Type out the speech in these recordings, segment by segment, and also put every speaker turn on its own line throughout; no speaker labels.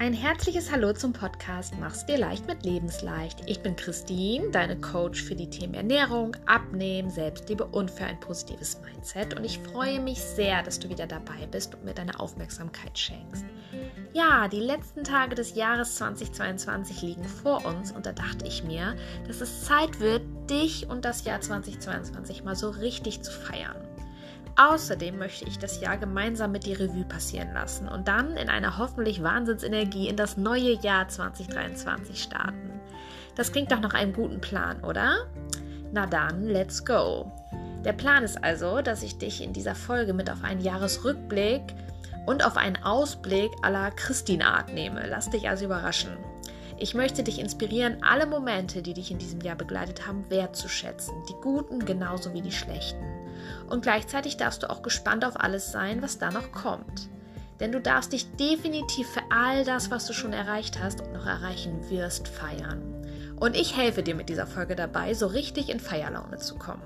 Ein herzliches Hallo zum Podcast Mach's dir leicht mit Lebensleicht. Ich bin Christine, deine Coach für die Themen Ernährung, Abnehmen, Selbstliebe und für ein positives Mindset. Und ich freue mich sehr, dass du wieder dabei bist und mir deine Aufmerksamkeit schenkst. Ja, die letzten Tage des Jahres 2022 liegen vor uns und da dachte ich mir, dass es Zeit wird, dich und das Jahr 2022 mal so richtig zu feiern. Außerdem möchte ich das Jahr gemeinsam mit dir Revue passieren lassen und dann in einer hoffentlich Wahnsinnsenergie in das neue Jahr 2023 starten. Das klingt doch nach einem guten Plan, oder? Na dann, let's go. Der Plan ist also, dass ich dich in dieser Folge mit auf einen Jahresrückblick und auf einen Ausblick aller Christine-Art nehme. Lass dich also überraschen. Ich möchte dich inspirieren, alle Momente, die dich in diesem Jahr begleitet haben, wertzuschätzen. Die guten genauso wie die schlechten. Und gleichzeitig darfst du auch gespannt auf alles sein, was da noch kommt. Denn du darfst dich definitiv für all das, was du schon erreicht hast und noch erreichen wirst, feiern. Und ich helfe dir mit dieser Folge dabei, so richtig in Feierlaune zu kommen.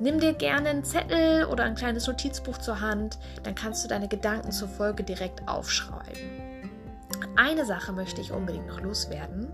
Nimm dir gerne einen Zettel oder ein kleines Notizbuch zur Hand, dann kannst du deine Gedanken zur Folge direkt aufschreiben. Eine Sache möchte ich unbedingt noch loswerden.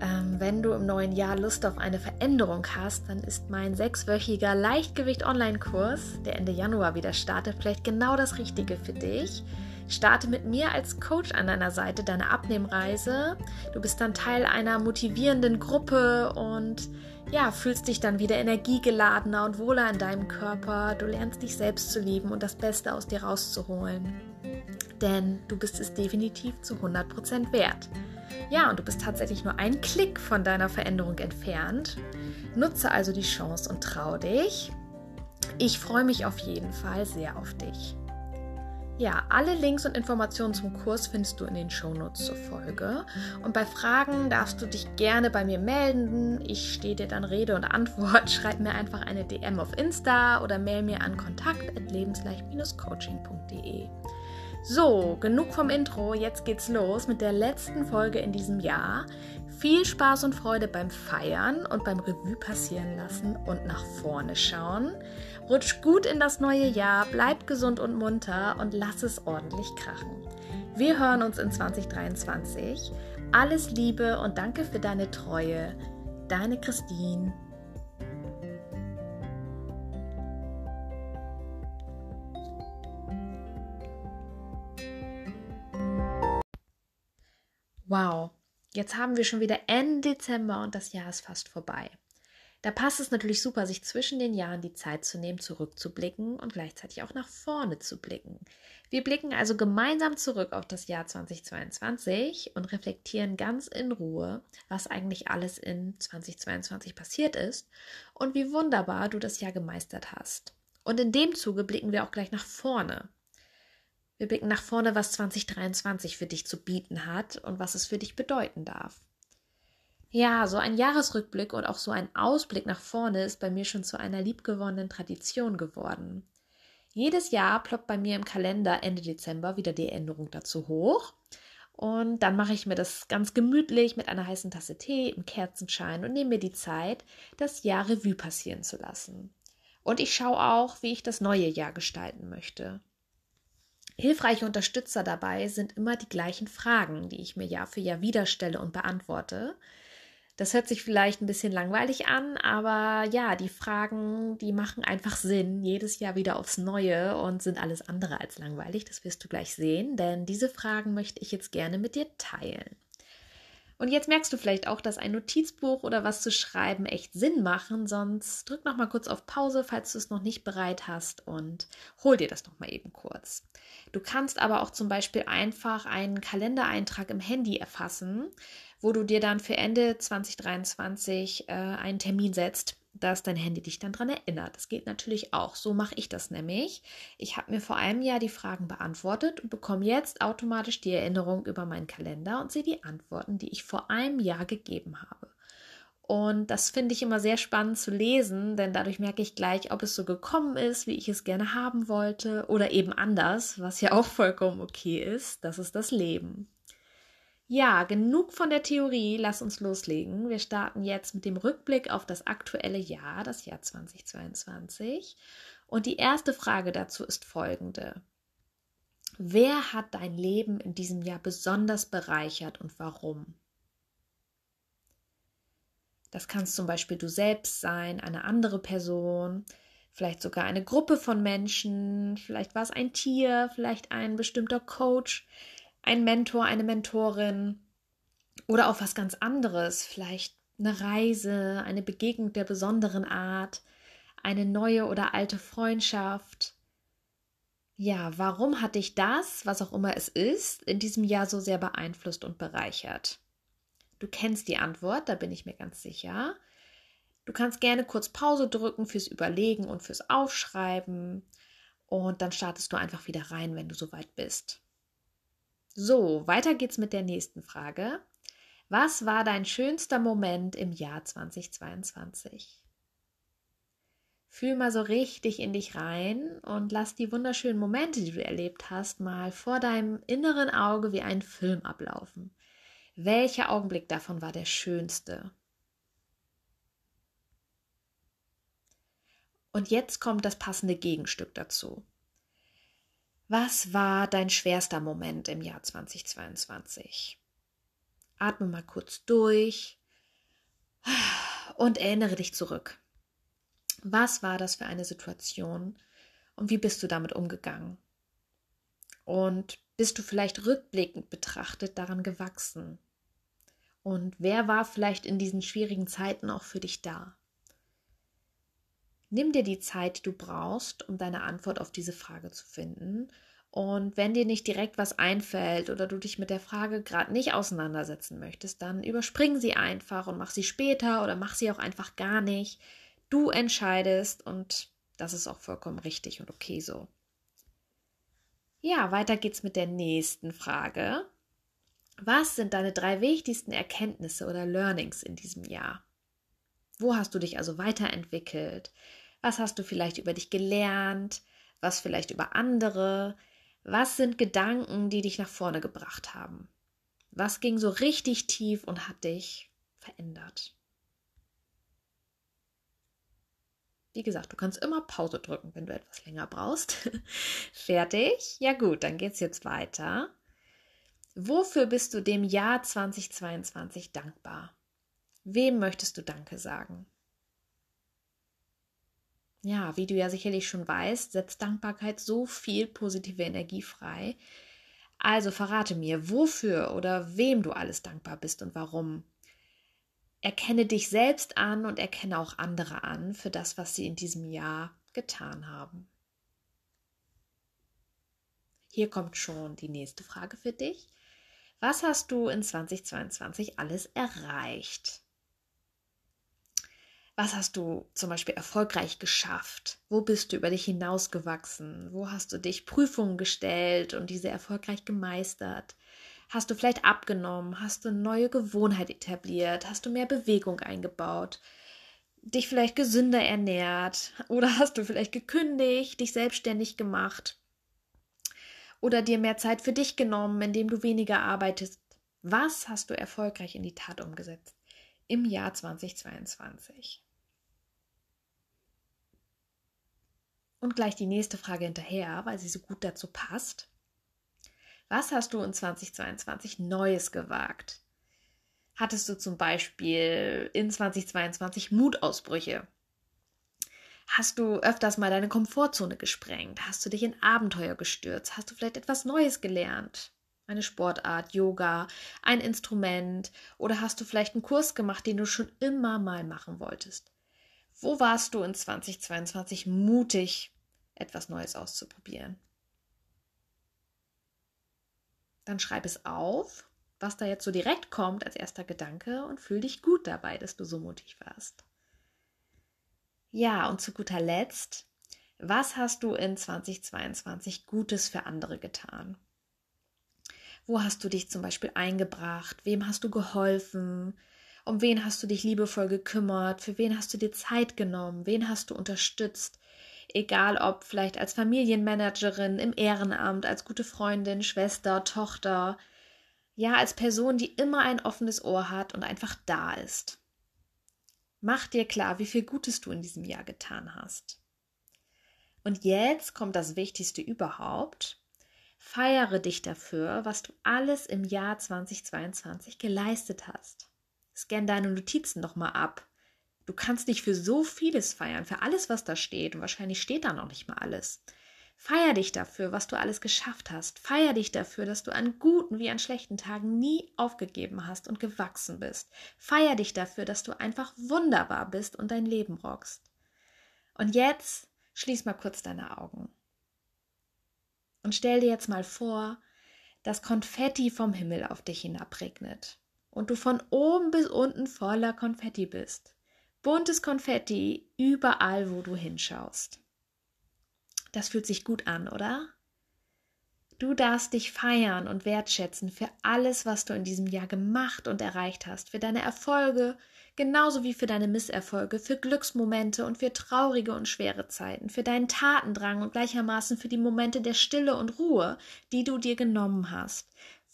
Ähm, wenn du im neuen Jahr Lust auf eine Veränderung hast, dann ist mein sechswöchiger Leichtgewicht-Online-Kurs, der Ende Januar wieder startet, vielleicht genau das Richtige für dich. Starte mit mir als Coach an deiner Seite deine Abnehmreise. Du bist dann Teil einer motivierenden Gruppe und ja, fühlst dich dann wieder energiegeladener und wohler in deinem Körper. Du lernst dich selbst zu lieben und das Beste aus dir rauszuholen. Denn du bist es definitiv zu 100% wert. Ja, und du bist tatsächlich nur einen Klick von deiner Veränderung entfernt. Nutze also die Chance und trau dich. Ich freue mich auf jeden Fall sehr auf dich. Ja, alle Links und Informationen zum Kurs findest du in den Shownotes zur Folge. Und bei Fragen darfst du dich gerne bei mir melden. Ich stehe dir dann Rede und Antwort. Schreib mir einfach eine DM auf Insta oder mail mir an kontakt.lebensleicht-coaching.de. So, genug vom Intro, jetzt geht's los mit der letzten Folge in diesem Jahr. Viel Spaß und Freude beim Feiern und beim Revue passieren lassen und nach vorne schauen. Rutsch gut in das neue Jahr, bleib gesund und munter und lass es ordentlich krachen. Wir hören uns in 2023. Alles Liebe und danke für deine Treue. Deine Christine. Wow, jetzt haben wir schon wieder Ende Dezember und das Jahr ist fast vorbei. Da passt es natürlich super, sich zwischen den Jahren die Zeit zu nehmen, zurückzublicken und gleichzeitig auch nach vorne zu blicken. Wir blicken also gemeinsam zurück auf das Jahr 2022 und reflektieren ganz in Ruhe, was eigentlich alles in 2022 passiert ist und wie wunderbar du das Jahr gemeistert hast. Und in dem Zuge blicken wir auch gleich nach vorne. Wir blicken nach vorne, was 2023 für dich zu bieten hat und was es für dich bedeuten darf. Ja, so ein Jahresrückblick und auch so ein Ausblick nach vorne ist bei mir schon zu einer liebgewonnenen Tradition geworden. Jedes Jahr ploppt bei mir im Kalender Ende Dezember wieder die Änderung dazu hoch. Und dann mache ich mir das ganz gemütlich mit einer heißen Tasse Tee im Kerzenschein und nehme mir die Zeit, das Jahr Revue passieren zu lassen. Und ich schaue auch, wie ich das neue Jahr gestalten möchte. Hilfreiche Unterstützer dabei sind immer die gleichen Fragen, die ich mir Jahr für Jahr wieder stelle und beantworte. Das hört sich vielleicht ein bisschen langweilig an, aber ja, die Fragen, die machen einfach Sinn, jedes Jahr wieder aufs Neue und sind alles andere als langweilig. Das wirst du gleich sehen, denn diese Fragen möchte ich jetzt gerne mit dir teilen. Und jetzt merkst du vielleicht auch, dass ein Notizbuch oder was zu schreiben echt Sinn machen, sonst drück noch mal kurz auf Pause, falls du es noch nicht bereit hast und hol dir das noch mal eben kurz. Du kannst aber auch zum Beispiel einfach einen Kalendereintrag im Handy erfassen, wo du dir dann für Ende 2023 äh, einen Termin setzt, dass dein Handy dich dann daran erinnert. Das geht natürlich auch. So mache ich das nämlich. Ich habe mir vor einem Jahr die Fragen beantwortet und bekomme jetzt automatisch die Erinnerung über meinen Kalender und sehe die Antworten, die ich vor einem Jahr gegeben habe. Und das finde ich immer sehr spannend zu lesen, denn dadurch merke ich gleich, ob es so gekommen ist, wie ich es gerne haben wollte, oder eben anders, was ja auch vollkommen okay ist. Das ist das Leben. Ja, genug von der Theorie, lass uns loslegen. Wir starten jetzt mit dem Rückblick auf das aktuelle Jahr, das Jahr 2022. Und die erste Frage dazu ist folgende. Wer hat dein Leben in diesem Jahr besonders bereichert und warum? Das kannst zum Beispiel du selbst sein, eine andere Person, vielleicht sogar eine Gruppe von Menschen, vielleicht war es ein Tier, vielleicht ein bestimmter Coach, ein Mentor, eine Mentorin oder auch was ganz anderes, vielleicht eine Reise, eine Begegnung der besonderen Art, eine neue oder alte Freundschaft. Ja, warum hat dich das, was auch immer es ist, in diesem Jahr so sehr beeinflusst und bereichert? Du kennst die Antwort, da bin ich mir ganz sicher. Du kannst gerne kurz Pause drücken fürs Überlegen und fürs Aufschreiben und dann startest du einfach wieder rein, wenn du soweit bist. So, weiter geht's mit der nächsten Frage. Was war dein schönster Moment im Jahr 2022? Fühl mal so richtig in dich rein und lass die wunderschönen Momente, die du erlebt hast, mal vor deinem inneren Auge wie ein Film ablaufen. Welcher Augenblick davon war der schönste? Und jetzt kommt das passende Gegenstück dazu. Was war dein schwerster Moment im Jahr 2022? Atme mal kurz durch und erinnere dich zurück. Was war das für eine Situation und wie bist du damit umgegangen? Und bist du vielleicht rückblickend betrachtet daran gewachsen? Und wer war vielleicht in diesen schwierigen Zeiten auch für dich da? Nimm dir die Zeit, die du brauchst, um deine Antwort auf diese Frage zu finden und wenn dir nicht direkt was einfällt oder du dich mit der Frage gerade nicht auseinandersetzen möchtest, dann überspring sie einfach und mach sie später oder mach sie auch einfach gar nicht. Du entscheidest und das ist auch vollkommen richtig und okay so. Ja, weiter geht's mit der nächsten Frage. Was sind deine drei wichtigsten Erkenntnisse oder Learnings in diesem Jahr? Wo hast du dich also weiterentwickelt? Was hast du vielleicht über dich gelernt? Was vielleicht über andere? Was sind Gedanken, die dich nach vorne gebracht haben? Was ging so richtig tief und hat dich verändert? Wie gesagt, du kannst immer Pause drücken, wenn du etwas länger brauchst. Fertig? Ja gut, dann geht's jetzt weiter. Wofür bist du dem Jahr 2022 dankbar? Wem möchtest du Danke sagen? Ja, wie du ja sicherlich schon weißt, setzt Dankbarkeit so viel positive Energie frei. Also verrate mir, wofür oder wem du alles dankbar bist und warum. Erkenne dich selbst an und erkenne auch andere an für das, was sie in diesem Jahr getan haben. Hier kommt schon die nächste Frage für dich. Was hast du in 2022 alles erreicht? Was hast du zum Beispiel erfolgreich geschafft? Wo bist du über dich hinausgewachsen? Wo hast du dich Prüfungen gestellt und diese erfolgreich gemeistert? Hast du vielleicht abgenommen? Hast du eine neue Gewohnheit etabliert? Hast du mehr Bewegung eingebaut? Dich vielleicht gesünder ernährt? Oder hast du vielleicht gekündigt, dich selbstständig gemacht? Oder dir mehr Zeit für dich genommen, indem du weniger arbeitest? Was hast du erfolgreich in die Tat umgesetzt im Jahr 2022? Und gleich die nächste Frage hinterher, weil sie so gut dazu passt. Was hast du in 2022 Neues gewagt? Hattest du zum Beispiel in 2022 Mutausbrüche? Hast du öfters mal deine Komfortzone gesprengt? Hast du dich in Abenteuer gestürzt? Hast du vielleicht etwas Neues gelernt? Eine Sportart, Yoga, ein Instrument oder hast du vielleicht einen Kurs gemacht, den du schon immer mal machen wolltest? Wo warst du in 2022 mutig, etwas Neues auszuprobieren? Dann schreib es auf, was da jetzt so direkt kommt als erster Gedanke und fühl dich gut dabei, dass du so mutig warst. Ja, und zu guter Letzt, was hast du in 2022 Gutes für andere getan? Wo hast du dich zum Beispiel eingebracht? Wem hast du geholfen? Um wen hast du dich liebevoll gekümmert? Für wen hast du dir Zeit genommen? Wen hast du unterstützt? Egal ob vielleicht als Familienmanagerin, im Ehrenamt, als gute Freundin, Schwester, Tochter. Ja, als Person, die immer ein offenes Ohr hat und einfach da ist. Mach dir klar, wie viel Gutes du in diesem Jahr getan hast. Und jetzt kommt das Wichtigste überhaupt. Feiere dich dafür, was du alles im Jahr 2022 geleistet hast. Scan deine Notizen nochmal ab. Du kannst dich für so vieles feiern, für alles, was da steht. Und wahrscheinlich steht da noch nicht mal alles. Feier dich dafür, was du alles geschafft hast. Feier dich dafür, dass du an guten wie an schlechten Tagen nie aufgegeben hast und gewachsen bist. Feier dich dafür, dass du einfach wunderbar bist und dein Leben rockst. Und jetzt schließ mal kurz deine Augen. Und stell dir jetzt mal vor, dass Konfetti vom Himmel auf dich hinabregnet und du von oben bis unten voller Konfetti bist. Buntes Konfetti überall, wo du hinschaust. Das fühlt sich gut an, oder? Du darfst dich feiern und wertschätzen für alles, was du in diesem Jahr gemacht und erreicht hast, für deine Erfolge, genauso wie für deine Misserfolge, für Glücksmomente und für traurige und schwere Zeiten, für deinen Tatendrang und gleichermaßen für die Momente der Stille und Ruhe, die du dir genommen hast,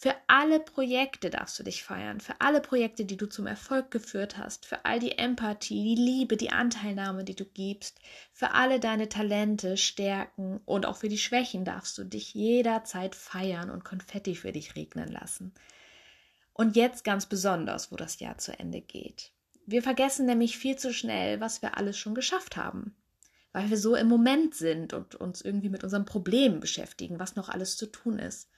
für alle Projekte darfst du dich feiern, für alle Projekte, die du zum Erfolg geführt hast, für all die Empathie, die Liebe, die Anteilnahme, die du gibst, für alle deine Talente, Stärken und auch für die Schwächen darfst du dich jederzeit feiern und Konfetti für dich regnen lassen. Und jetzt ganz besonders, wo das Jahr zu Ende geht. Wir vergessen nämlich viel zu schnell, was wir alles schon geschafft haben, weil wir so im Moment sind und uns irgendwie mit unseren Problemen beschäftigen, was noch alles zu tun ist.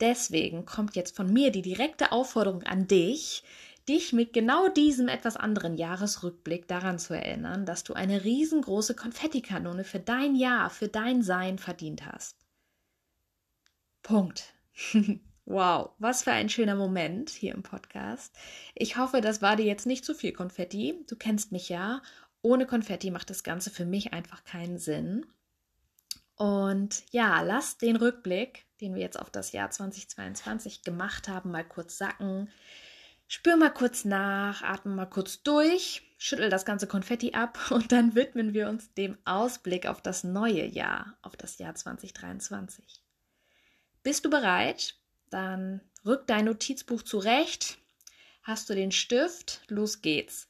Deswegen kommt jetzt von mir die direkte Aufforderung an dich, dich mit genau diesem etwas anderen Jahresrückblick daran zu erinnern, dass du eine riesengroße Konfettikanone für dein Jahr, für dein Sein verdient hast. Punkt. wow, was für ein schöner Moment hier im Podcast. Ich hoffe, das war dir jetzt nicht zu viel Konfetti. Du kennst mich ja. Ohne Konfetti macht das Ganze für mich einfach keinen Sinn. Und ja, lass den Rückblick, den wir jetzt auf das Jahr 2022 gemacht haben, mal kurz sacken. Spür mal kurz nach, atme mal kurz durch, schüttel das ganze Konfetti ab und dann widmen wir uns dem Ausblick auf das neue Jahr, auf das Jahr 2023. Bist du bereit? Dann rück dein Notizbuch zurecht. Hast du den Stift? Los geht's.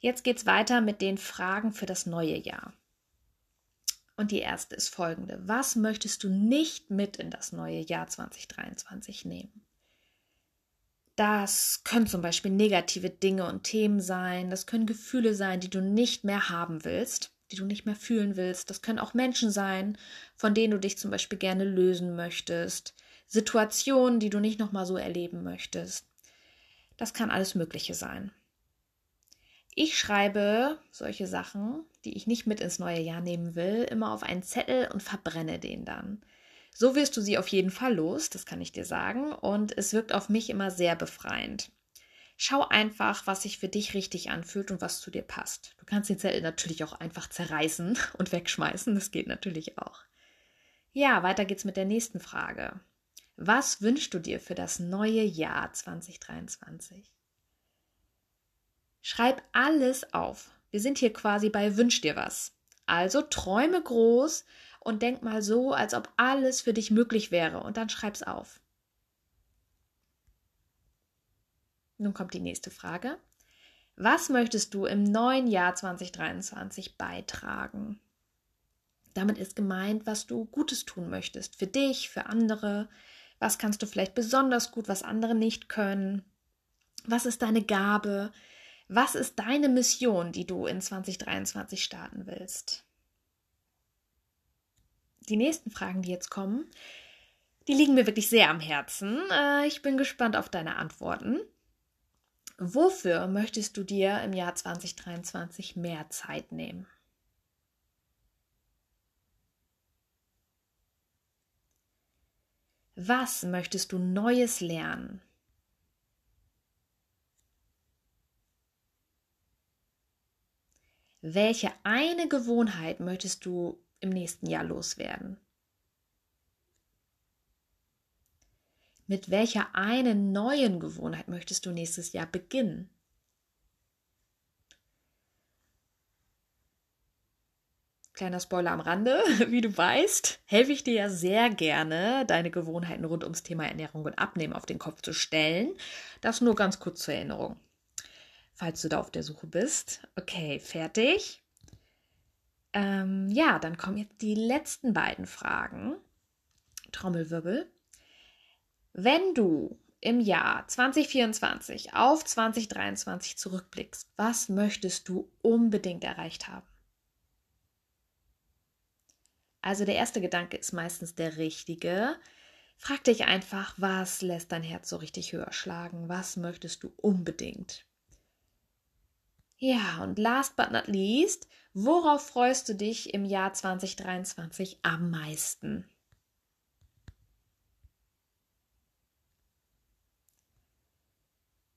Jetzt geht's weiter mit den Fragen für das neue Jahr. Und die erste ist folgende. Was möchtest du nicht mit in das neue Jahr 2023 nehmen? Das können zum Beispiel negative Dinge und Themen sein. Das können Gefühle sein, die du nicht mehr haben willst, die du nicht mehr fühlen willst. Das können auch Menschen sein, von denen du dich zum Beispiel gerne lösen möchtest. Situationen, die du nicht nochmal so erleben möchtest. Das kann alles Mögliche sein. Ich schreibe solche Sachen, die ich nicht mit ins neue Jahr nehmen will, immer auf einen Zettel und verbrenne den dann. So wirst du sie auf jeden Fall los, das kann ich dir sagen, und es wirkt auf mich immer sehr befreiend. Schau einfach, was sich für dich richtig anfühlt und was zu dir passt. Du kannst den Zettel natürlich auch einfach zerreißen und wegschmeißen, das geht natürlich auch. Ja, weiter geht's mit der nächsten Frage. Was wünschst du dir für das neue Jahr 2023? Schreib alles auf. Wir sind hier quasi bei Wünsch dir was. Also träume groß und denk mal so, als ob alles für dich möglich wäre und dann schreib's auf. Nun kommt die nächste Frage. Was möchtest du im neuen Jahr 2023 beitragen? Damit ist gemeint, was du Gutes tun möchtest. Für dich, für andere. Was kannst du vielleicht besonders gut, was andere nicht können? Was ist deine Gabe? Was ist deine Mission, die du in 2023 starten willst? Die nächsten Fragen, die jetzt kommen, die liegen mir wirklich sehr am Herzen. Äh, ich bin gespannt auf deine Antworten. Wofür möchtest du dir im Jahr 2023 mehr Zeit nehmen? Was möchtest du Neues lernen? Welche eine Gewohnheit möchtest du im nächsten Jahr loswerden? Mit welcher einen neuen Gewohnheit möchtest du nächstes Jahr beginnen? Kleiner Spoiler am Rande, wie du weißt, helfe ich dir ja sehr gerne, deine Gewohnheiten rund ums Thema Ernährung und Abnehmen auf den Kopf zu stellen. Das nur ganz kurz zur Erinnerung falls du da auf der Suche bist. Okay, fertig. Ähm, ja, dann kommen jetzt die letzten beiden Fragen. Trommelwirbel. Wenn du im Jahr 2024 auf 2023 zurückblickst, was möchtest du unbedingt erreicht haben? Also der erste Gedanke ist meistens der richtige. Frag dich einfach, was lässt dein Herz so richtig höher schlagen? Was möchtest du unbedingt? Ja, und last but not least, worauf freust du dich im Jahr 2023 am meisten?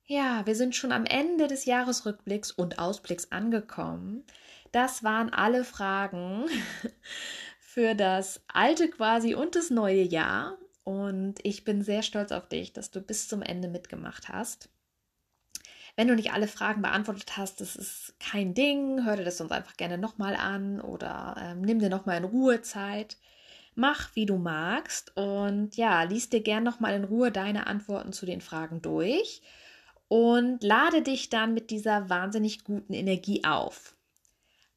Ja, wir sind schon am Ende des Jahresrückblicks und Ausblicks angekommen. Das waren alle Fragen für das alte quasi und das neue Jahr. Und ich bin sehr stolz auf dich, dass du bis zum Ende mitgemacht hast. Wenn du nicht alle Fragen beantwortet hast, das ist kein Ding. Hör dir das sonst einfach gerne nochmal an oder ähm, nimm dir nochmal in Ruhe Zeit. Mach, wie du magst und ja, lies dir gern nochmal in Ruhe deine Antworten zu den Fragen durch und lade dich dann mit dieser wahnsinnig guten Energie auf.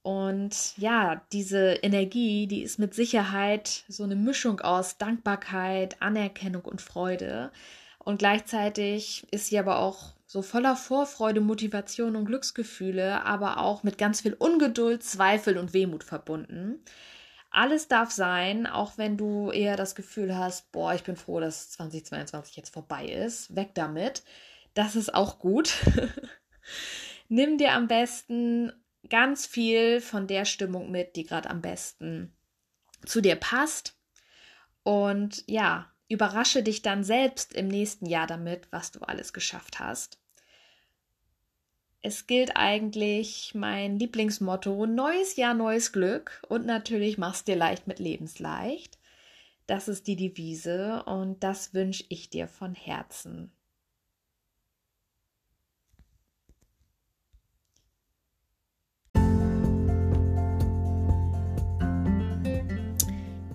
Und ja, diese Energie, die ist mit Sicherheit so eine Mischung aus Dankbarkeit, Anerkennung und Freude. Und gleichzeitig ist sie aber auch so voller Vorfreude, Motivation und Glücksgefühle, aber auch mit ganz viel Ungeduld, Zweifel und Wehmut verbunden. Alles darf sein, auch wenn du eher das Gefühl hast, boah, ich bin froh, dass 2022 jetzt vorbei ist. Weg damit. Das ist auch gut. Nimm dir am besten ganz viel von der Stimmung mit, die gerade am besten zu dir passt. Und ja, überrasche dich dann selbst im nächsten Jahr damit, was du alles geschafft hast. Es gilt eigentlich mein Lieblingsmotto, neues Jahr, neues Glück und natürlich machst dir leicht mit Lebensleicht. Das ist die Devise und das wünsche ich dir von Herzen.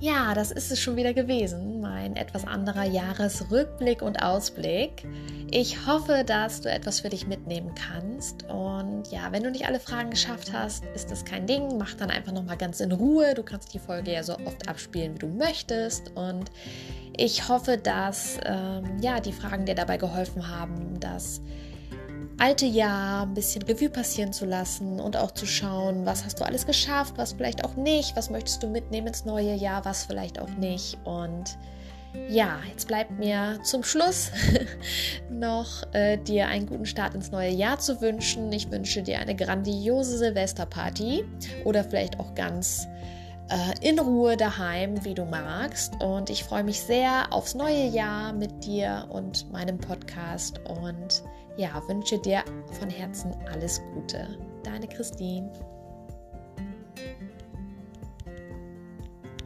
Ja, das ist es schon wieder gewesen, mein etwas anderer Jahresrückblick und Ausblick. Ich hoffe, dass du etwas für dich mitnehmen kannst. Und ja, wenn du nicht alle Fragen geschafft hast, ist das kein Ding. Mach dann einfach nochmal ganz in Ruhe. Du kannst die Folge ja so oft abspielen, wie du möchtest. Und ich hoffe, dass ähm, ja, die Fragen dir dabei geholfen haben, dass alte Jahr ein bisschen Revue passieren zu lassen und auch zu schauen, was hast du alles geschafft, was vielleicht auch nicht, was möchtest du mitnehmen ins neue Jahr, was vielleicht auch nicht. Und ja, jetzt bleibt mir zum Schluss noch äh, dir einen guten Start ins neue Jahr zu wünschen. Ich wünsche dir eine grandiose Silvesterparty oder vielleicht auch ganz äh, in Ruhe daheim, wie du magst. Und ich freue mich sehr aufs neue Jahr mit dir und meinem Podcast und ja, wünsche dir von Herzen alles Gute. Deine Christine.